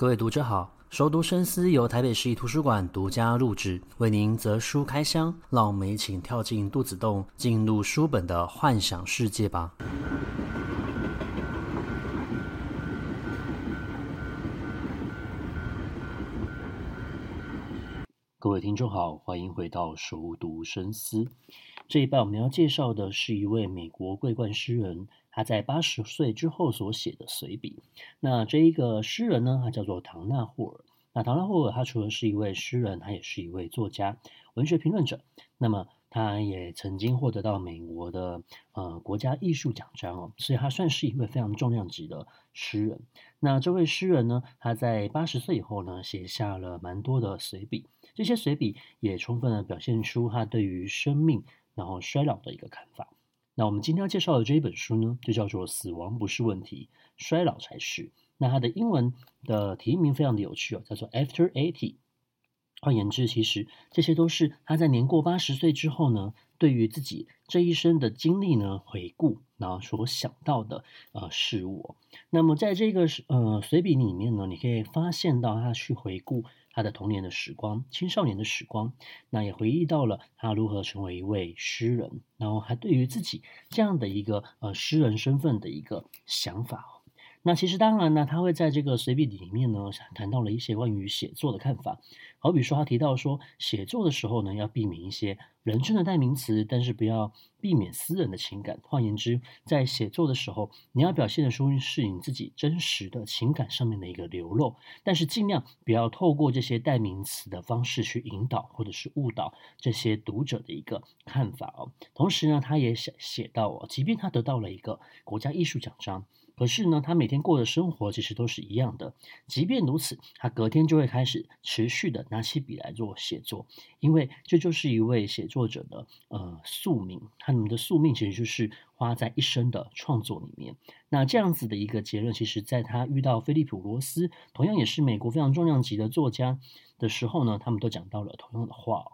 各位读者好，熟读深思由台北市立图书馆独家录制，为您择书开箱，让我们一起跳进肚子洞，进入书本的幻想世界吧。各位听众好，欢迎回到熟读深思。这一半我们要介绍的是一位美国桂冠诗人。他在八十岁之后所写的随笔。那这一个诗人呢，他叫做唐纳霍尔。那唐纳霍尔他除了是一位诗人，他也是一位作家、文学评论者。那么他也曾经获得到美国的呃国家艺术奖章哦，所以他算是一位非常重量级的诗人。那这位诗人呢，他在八十岁以后呢，写下了蛮多的随笔。这些随笔也充分的表现出他对于生命然后衰老的一个看法。那我们今天要介绍的这一本书呢，就叫做《死亡不是问题，衰老才是》。那它的英文的题名非常的有趣哦，叫做 After Eighty。换言之，其实这些都是他在年过八十岁之后呢，对于自己这一生的经历呢回顾，然后所想到的呃事物。那么在这个呃随笔里面呢，你可以发现到他去回顾。他的童年的时光，青少年的时光，那也回忆到了他如何成为一位诗人，然后还对于自己这样的一个呃诗人身份的一个想法。那其实当然呢，他会在这个随笔里面呢，谈到了一些关于写作的看法。好比说，他提到说，写作的时候呢，要避免一些人称的代名词，但是不要避免私人的情感。换言之，在写作的时候，你要表现的出是你自己真实的情感上面的一个流露，但是尽量不要透过这些代名词的方式去引导或者是误导这些读者的一个看法哦。同时呢，他也写写到哦，即便他得到了一个国家艺术奖章。可是呢，他每天过的生活其实都是一样的。即便如此，他隔天就会开始持续的拿起笔来做写作，因为这就是一位写作者的呃宿命。他们的宿命其实就是花在一生的创作里面。那这样子的一个结论，其实在他遇到菲利普罗斯，同样也是美国非常重量级的作家的时候呢，他们都讲到了同样的话。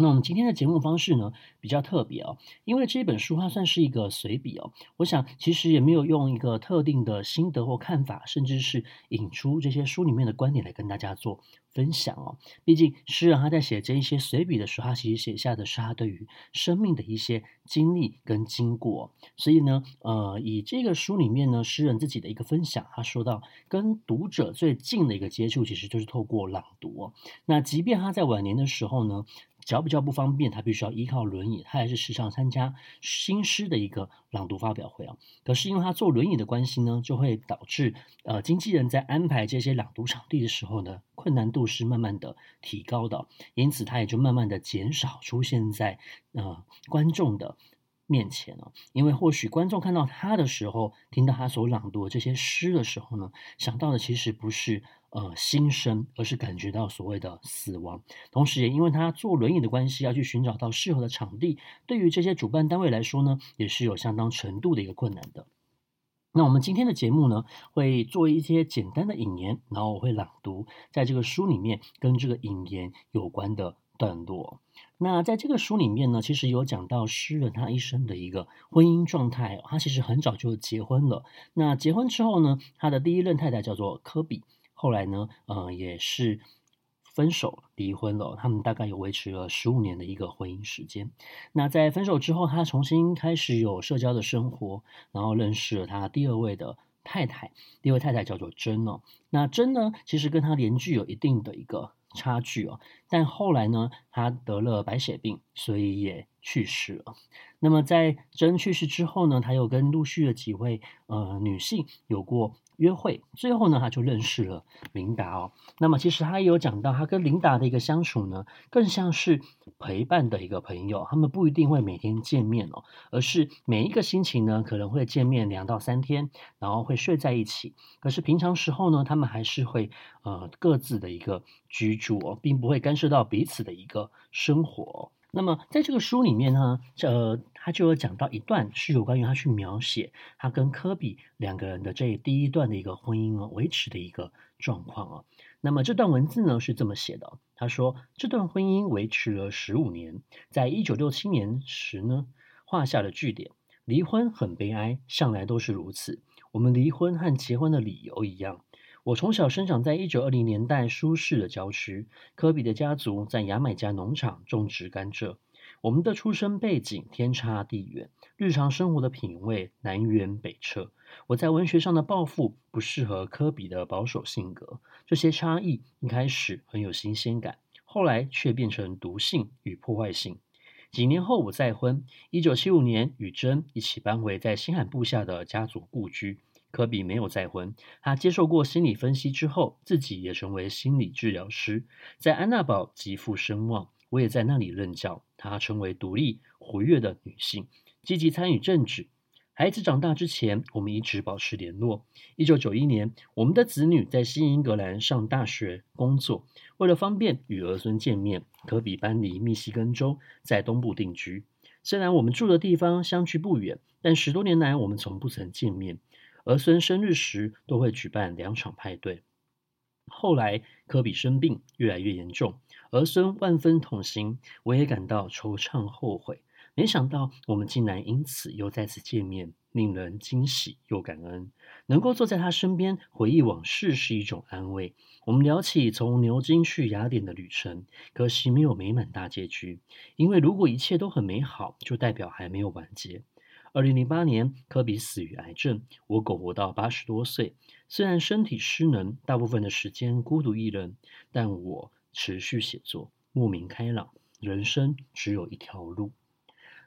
那我们今天的节目方式呢，比较特别哦，因为这本书它算是一个随笔哦。我想其实也没有用一个特定的心得或看法，甚至是引出这些书里面的观点来跟大家做分享哦。毕竟诗人他在写这一些随笔的时候，他其实写下的是他对于生命的一些经历跟经过。所以呢，呃，以这个书里面呢，诗人自己的一个分享，他说到跟读者最近的一个接触，其实就是透过朗读哦。那即便他在晚年的时候呢，脚比较不方便，他必须要依靠轮椅，他还是时常参加新诗的一个朗读发表会啊。可是因为他坐轮椅的关系呢，就会导致呃经纪人在安排这些朗读场地的时候呢，困难度是慢慢的提高的，因此他也就慢慢的减少出现在呃观众的面前了。因为或许观众看到他的时候，听到他所朗读的这些诗的时候呢，想到的其实不是。呃，新生，而是感觉到所谓的死亡。同时，也因为他坐轮椅的关系，要去寻找到适合的场地，对于这些主办单位来说呢，也是有相当程度的一个困难的。那我们今天的节目呢，会做一些简单的引言，然后我会朗读在这个书里面跟这个引言有关的段落。那在这个书里面呢，其实有讲到诗人他一生的一个婚姻状态。他其实很早就结婚了。那结婚之后呢，他的第一任太太叫做科比。后来呢，呃，也是分手离婚了。他们大概有维持了十五年的一个婚姻时间。那在分手之后，他重新开始有社交的生活，然后认识了他第二位的太太。第二位太太叫做珍哦。那珍呢，其实跟他年纪有一定的一个差距哦。但后来呢，他得了白血病，所以也去世了。那么在珍去世之后呢，他又跟陆续的几位呃女性有过。约会，最后呢，他就认识了琳达哦。那么，其实他也有讲到，他跟琳达的一个相处呢，更像是陪伴的一个朋友。他们不一定会每天见面哦，而是每一个星期呢，可能会见面两到三天，然后会睡在一起。可是平常时候呢，他们还是会呃各自的一个居住哦，并不会干涉到彼此的一个生活。那么，在这个书里面呢，呃，他就有讲到一段是有关于他去描写他跟科比两个人的这第一段的一个婚姻哦，维持的一个状况啊。那么这段文字呢是这么写的，他说这段婚姻维持了十五年，在一九六七年时呢画下了句点。离婚很悲哀，向来都是如此。我们离婚和结婚的理由一样，我从小生长在一九二零年代舒适的郊区，科比的家族在牙买加农场种植甘蔗。我们的出生背景天差地远，日常生活的品味南辕北辙。我在文学上的抱负不适合科比的保守性格，这些差异一开始很有新鲜感，后来却变成毒性与破坏性。几年后，我再婚，一九七五年与珍一起搬回在新罕布下的家族故居。科比没有再婚，他接受过心理分析之后，自己也成为心理治疗师，在安娜堡极负声望。我也在那里任教。她成为独立活跃的女性，积极参与政治。孩子长大之前，我们一直保持联络。一九九一年，我们的子女在新英格兰上大学、工作。为了方便与儿孙见面，科比搬离密西根州，在东部定居。虽然我们住的地方相距不远，但十多年来我们从不曾见面。儿孙生日时都会举办两场派对。后来科比生病越来越严重，儿孙万分痛心，我也感到惆怅后悔。没想到我们竟然因此又再次见面，令人惊喜又感恩。能够坐在他身边回忆往事是一种安慰。我们聊起从牛津去雅典的旅程，可惜没有美满大结局。因为如果一切都很美好，就代表还没有完结。二零零八年，科比死于癌症。我苟活到八十多岁，虽然身体失能，大部分的时间孤独一人，但我持续写作，莫名开朗。人生只有一条路。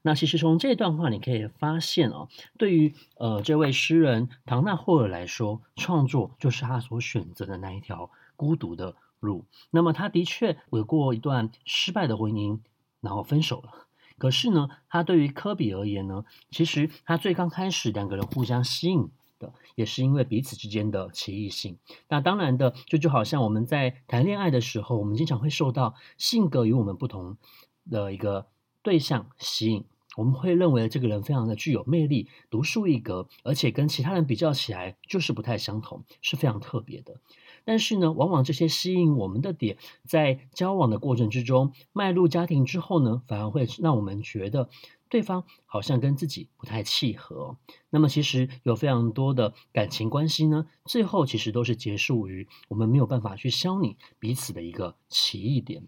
那其实从这段话你可以发现哦，对于呃这位诗人唐纳霍尔来说，创作就是他所选择的那一条孤独的路。那么他的确有过一段失败的婚姻，然后分手了。可是呢，他对于科比而言呢，其实他最刚开始两个人互相吸引的，也是因为彼此之间的奇异性。那当然的，就就好像我们在谈恋爱的时候，我们经常会受到性格与我们不同的一个对象吸引。我们会认为这个人非常的具有魅力，独树一格，而且跟其他人比较起来就是不太相同，是非常特别的。但是呢，往往这些吸引我们的点，在交往的过程之中，迈入家庭之后呢，反而会让我们觉得对方好像跟自己不太契合。那么，其实有非常多的感情关系呢，最后其实都是结束于我们没有办法去消弭彼此的一个奇异点。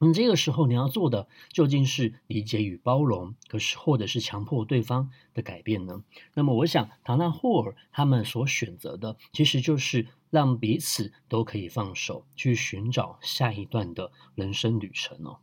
那么这个时候你要做的究竟是理解与包容，可是或者是强迫对方的改变呢？那么我想，唐纳霍尔他们所选择的，其实就是让彼此都可以放手，去寻找下一段的人生旅程哦。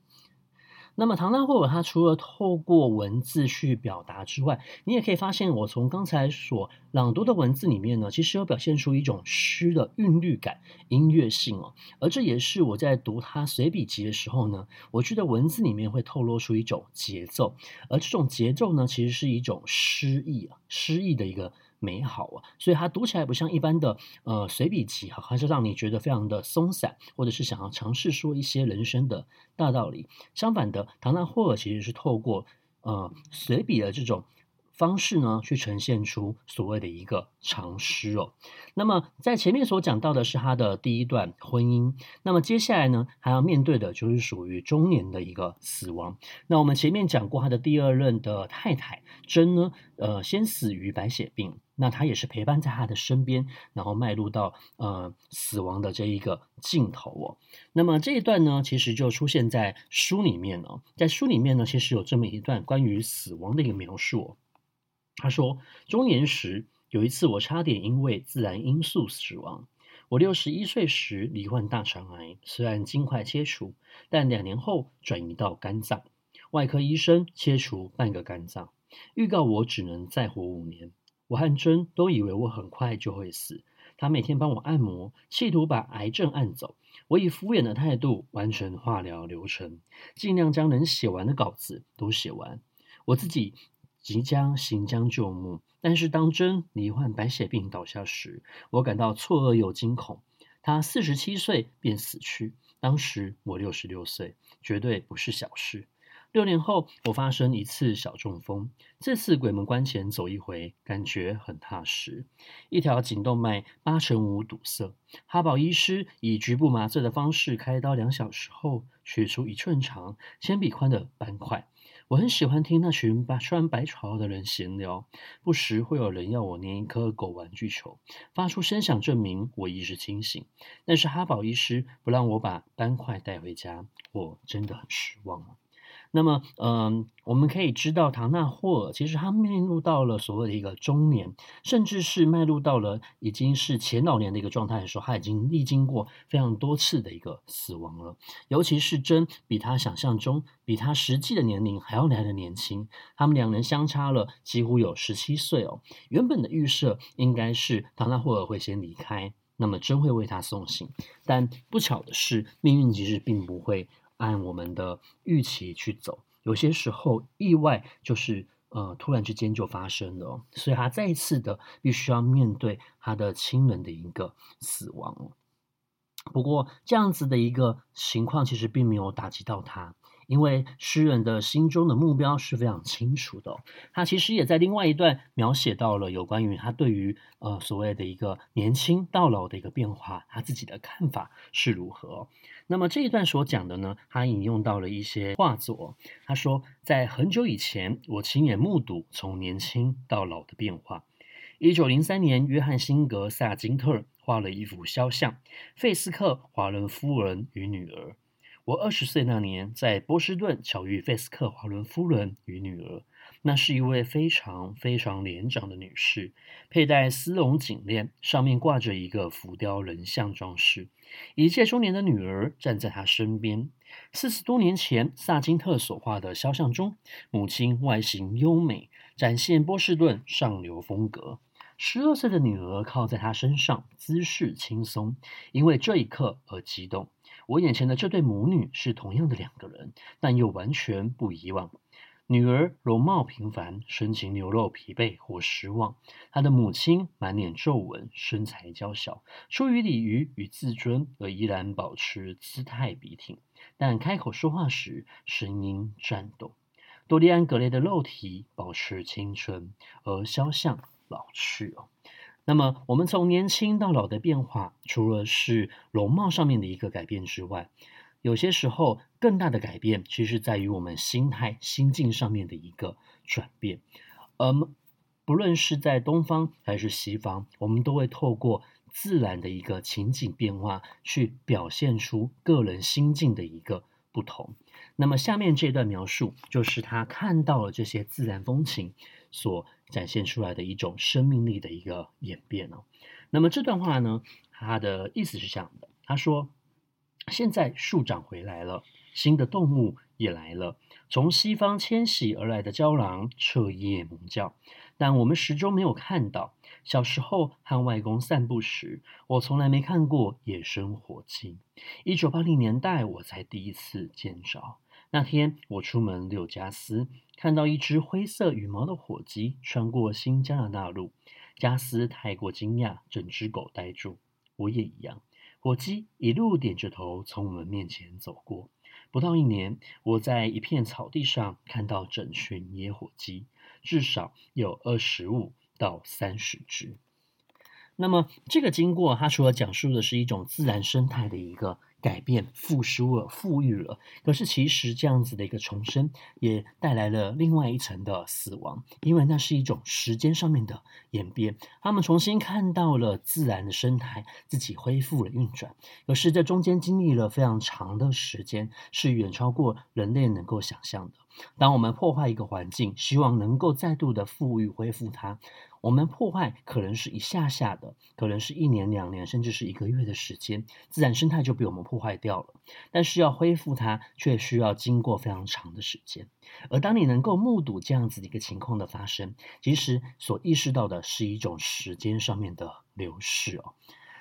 那么，唐纳霍尔他除了透过文字去表达之外，你也可以发现，我从刚才所朗读的文字里面呢，其实有表现出一种诗的韵律感、音乐性哦。而这也是我在读他随笔集的时候呢，我觉得文字里面会透露出一种节奏，而这种节奏呢，其实是一种诗意啊，诗意的一个。美好啊，所以它读起来不像一般的呃随笔集哈，还是让你觉得非常的松散，或者是想要尝试说一些人生的大道理。相反的，唐纳霍尔其实是透过呃随笔的这种。方式呢，去呈现出所谓的一个长诗哦。那么在前面所讲到的是他的第一段婚姻，那么接下来呢，还要面对的就是属于中年的一个死亡。那我们前面讲过，他的第二任的太太珍呢，呃，先死于白血病，那他也是陪伴在他的身边，然后迈入到呃死亡的这一个尽头哦。那么这一段呢，其实就出现在书里面哦，在书里面呢，其实有这么一段关于死亡的一个描述哦。他说：“中年时有一次，我差点因为自然因素死亡。我六十一岁时罹患大肠癌，虽然尽快切除，但两年后转移到肝脏。外科医生切除半个肝脏，预告我只能再活五年。我和珍都以为我很快就会死。他每天帮我按摩，企图把癌症按走。我以敷衍的态度完成化疗流程，尽量将能写完的稿子都写完。我自己。”即将行将就木，但是当真罹患白血病倒下时，我感到错愕又惊恐。他四十七岁便死去，当时我六十六岁，绝对不是小事。六年后，我发生一次小中风，这次鬼门关前走一回，感觉很踏实。一条颈动脉八成五堵塞，哈宝医师以局部麻醉的方式开刀两小时后，取出一寸长、铅笔宽的斑块。我很喜欢听那群白穿白袍的人闲聊，不时会有人要我捏一颗狗玩具球，发出声响证明我意识清醒。但是哈宝医师不让我把斑块带回家，我真的很失望。那么，嗯，我们可以知道，唐纳霍尔其实他迈入到了所谓的一个中年，甚至是迈入到了已经是前老年的一个状态的时候，他已经历经过非常多次的一个死亡了。尤其是真比他想象中、比他实际的年龄还要来的年轻，他们两人相差了几乎有十七岁哦。原本的预设应该是唐纳霍尔会先离开，那么真会为他送行，但不巧的是，命运其实并不会。按我们的预期去走，有些时候意外就是呃突然之间就发生了，所以他再一次的必须要面对他的亲人的一个死亡。不过这样子的一个情况其实并没有打击到他。因为诗人的心中的目标是非常清楚的，他其实也在另外一段描写到了有关于他对于呃所谓的一个年轻到老的一个变化，他自己的看法是如何。那么这一段所讲的呢，他引用到了一些画作，他说在很久以前，我亲眼目睹从年轻到老的变化。一九零三年，约翰辛格萨金特画了一幅肖像，费斯克华伦夫人与女儿。我二十岁那年，在波士顿巧遇费斯克华伦夫人与女儿。那是一位非常非常年长的女士，佩戴丝绒颈链，上面挂着一个浮雕人像装饰。一届中年的女儿站在她身边。四十多年前，萨金特所画的肖像中，母亲外形优美，展现波士顿上流风格。十二岁的女儿靠在她身上，姿势轻松，因为这一刻而激动。我眼前的这对母女是同样的两个人，但又完全不一样。女儿容貌平凡，神情流露疲惫或失望；她的母亲满脸皱纹，身材娇小，出于礼仪与自尊而依然保持姿态笔挺，但开口说话时声音颤抖。多利安·格雷的肉体保持青春，而肖像老去哦。那么，我们从年轻到老的变化，除了是容貌上面的一个改变之外，有些时候更大的改变，其实在于我们心态、心境上面的一个转变。嗯，不论是在东方还是西方，我们都会透过自然的一个情景变化，去表现出个人心境的一个不同。那么，下面这段描述，就是他看到了这些自然风情所展现出来的一种生命力的一个演变哦。那么这段话呢，它的意思是这样的：他说，现在树长回来了，新的动物也来了，从西方迁徙而来的郊狼彻夜猛叫，但我们始终没有看到。小时候和外公散步时，我从来没看过野生火鸡。一九八零年代，我才第一次见着。那天我出门遛加斯，看到一只灰色羽毛的火鸡穿过新加拿大路。加斯太过惊讶，整只狗呆住。我也一样。火鸡一路点着头从我们面前走过。不到一年，我在一片草地上看到整群野火鸡，至少有二十五到三十只。那么，这个经过，它除了讲述的是一种自然生态的一个。改变复苏了，富裕了。可是其实这样子的一个重生，也带来了另外一层的死亡，因为那是一种时间上面的演变。他们重新看到了自然的生态自己恢复了运转，可是这中间经历了非常长的时间，是远超过人类能够想象的。当我们破坏一个环境，希望能够再度的富裕恢复它。我们破坏可能是一下下的，可能是一年、两年，甚至是一个月的时间，自然生态就被我们破坏掉了。但是要恢复它，却需要经过非常长的时间。而当你能够目睹这样子的一个情况的发生，其实所意识到的是一种时间上面的流逝哦。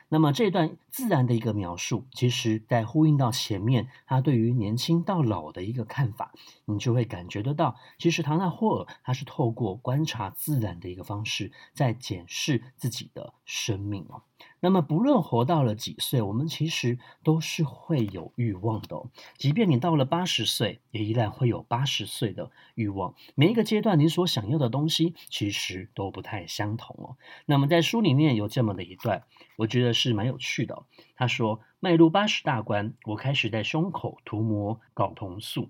那么这段自然的一个描述，其实在呼应到前面他对于年轻到老的一个看法，你就会感觉得到，其实唐纳霍尔他是透过观察自然的一个方式，在检视自己的生命哦。那么，不论活到了几岁，我们其实都是会有欲望的。即便你到了八十岁，也依然会有八十岁的欲望。每一个阶段，你所想要的东西其实都不太相同哦。那么，在书里面有这么的一段，我觉得是蛮有趣的。他说：“迈入八十大关，我开始在胸口涂抹睾酮素，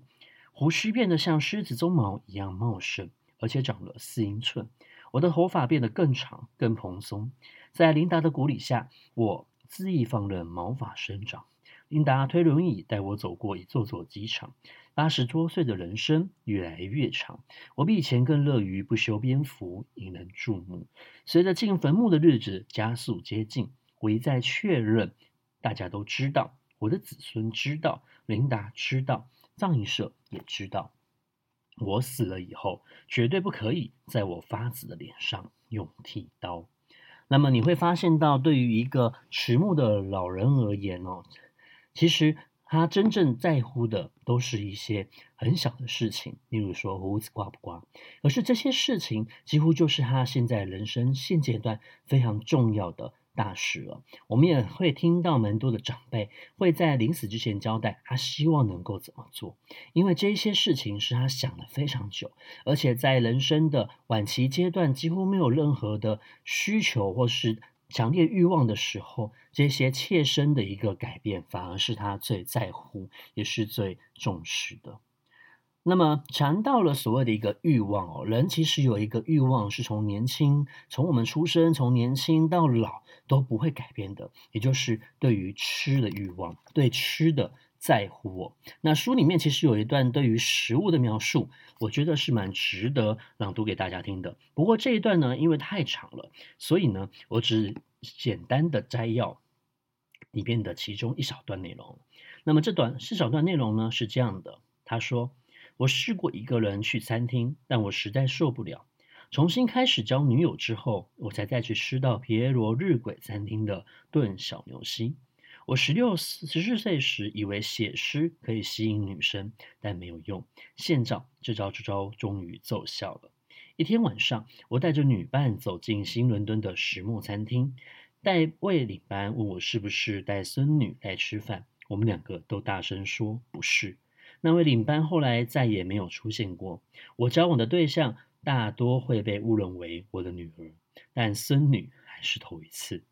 胡须变得像狮子鬃毛一样茂盛，而且长了四英寸。我的头发变得更长、更蓬松。”在琳达的鼓励下，我恣意放任毛发生长。琳达推轮椅带我走过一座座机场。八十多岁的人生越来越长，我比以前更乐于不修边幅，引人注目。随着进坟墓的日子加速接近，我一再确认：大家都知道，我的子孙知道，琳达知道，葬仪社也知道，我死了以后，绝对不可以在我发紫的脸上用剃刀。那么你会发现到，对于一个迟暮的老人而言哦，其实他真正在乎的都是一些很小的事情，例如说胡子刮不刮。可是这些事情几乎就是他现在人生现阶段非常重要的。大事了，我们也会听到蛮多的长辈会在临死之前交代他希望能够怎么做，因为这些事情是他想了非常久，而且在人生的晚期阶段几乎没有任何的需求或是强烈欲望的时候，这些切身的一个改变反而是他最在乎也是最重视的。那么谈到了所谓的一个欲望哦，人其实有一个欲望是从年轻，从我们出生，从年轻到老。都不会改变的，也就是对于吃的欲望，对吃的在乎我。那书里面其实有一段对于食物的描述，我觉得是蛮值得朗读给大家听的。不过这一段呢，因为太长了，所以呢，我只简单的摘要里面的其中一小段内容。那么这段四小段内容呢是这样的：他说，我试过一个人去餐厅，但我实在受不了。重新开始交女友之后，我才再去吃到皮耶罗日晷餐厅的炖小牛心。我十六、十四岁时以为写诗可以吸引女生，但没有用。现照这招，这招终于奏效了。一天晚上，我带着女伴走进新伦敦的石墨餐厅，带位领班问我是不是带孙女来吃饭，我们两个都大声说不是。那位领班后来再也没有出现过。我交往的对象。大多会被误认为我的女儿，但孙女还是头一次。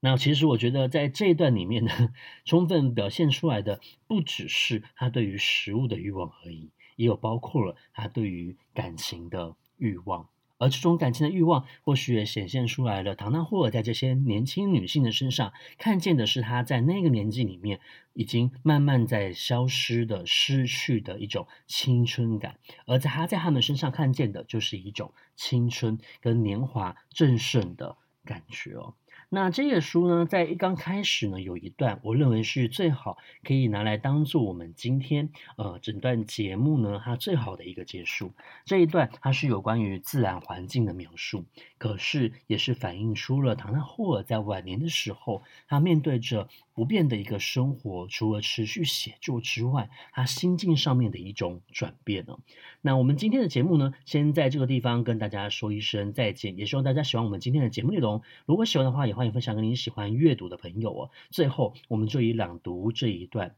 那其实我觉得，在这一段里面呢，充分表现出来的不只是他对于食物的欲望而已，也有包括了他对于感情的欲望。而这种感情的欲望，或许也显现出来了。唐纳霍尔在这些年轻女性的身上，看见的是她在那个年纪里面已经慢慢在消失的、失去的一种青春感；而在她在他们身上看见的，就是一种青春跟年华正盛的感觉哦。那这个书呢，在一刚开始呢，有一段我认为是最好可以拿来当做我们今天呃整段节目呢，它最好的一个结束。这一段它是有关于自然环境的描述，可是也是反映出了唐纳霍尔在晚年的时候，他面对着不变的一个生活，除了持续写作之外，他心境上面的一种转变呢。那我们今天的节目呢，先在这个地方跟大家说一声再见，也希望大家喜欢我们今天的节目内容。如果喜欢的话，也欢迎分享给你喜欢阅读的朋友哦。最后，我们就以朗读这一段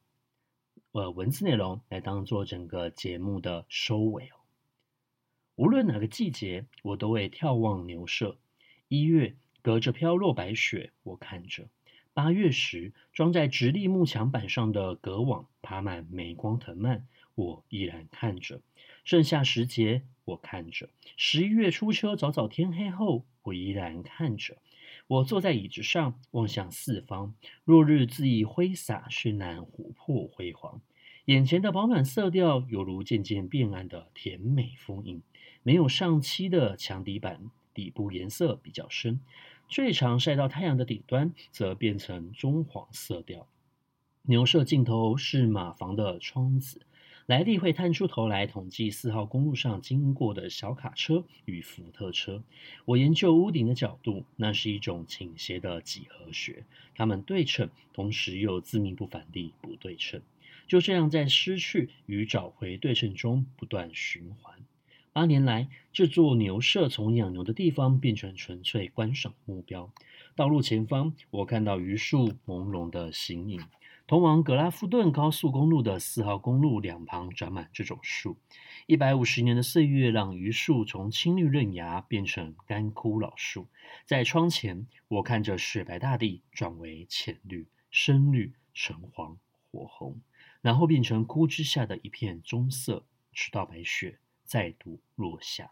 呃文字内容来当做整个节目的收尾哦。无论哪个季节，我都会眺望牛舍。一月，隔着飘落白雪，我看着。八月时，装在直立木墙板上的隔网爬满霉光藤蔓，我依然看着。盛夏时节，我看着；十一月初秋，早早天黑后，我依然看着。我坐在椅子上，望向四方，落日恣意挥洒，绚烂琥珀辉煌。眼前的饱满色调，犹如渐渐变暗的甜美风影。没有上漆的墙底板，底部颜色比较深。最常晒到太阳的顶端，则变成棕黄色调。牛舍尽头是马房的窗子，莱利会探出头来统计四号公路上经过的小卡车与福特车。我研究屋顶的角度，那是一种倾斜的几何学，它们对称，同时又自命不凡地不对称。就这样在失去与找回对称中不断循环。八年来，这座牛舍从养牛的地方变成纯粹观赏目标。道路前方，我看到榆树朦胧的形影。通往格拉夫顿高速公路的四号公路两旁长满这种树。一百五十年的岁月，让榆树从青绿嫩芽变成干枯老树。在窗前，我看着雪白大地转为浅绿、深绿、橙黄、火红，然后变成枯枝下的一片棕色，直到白雪再度落下。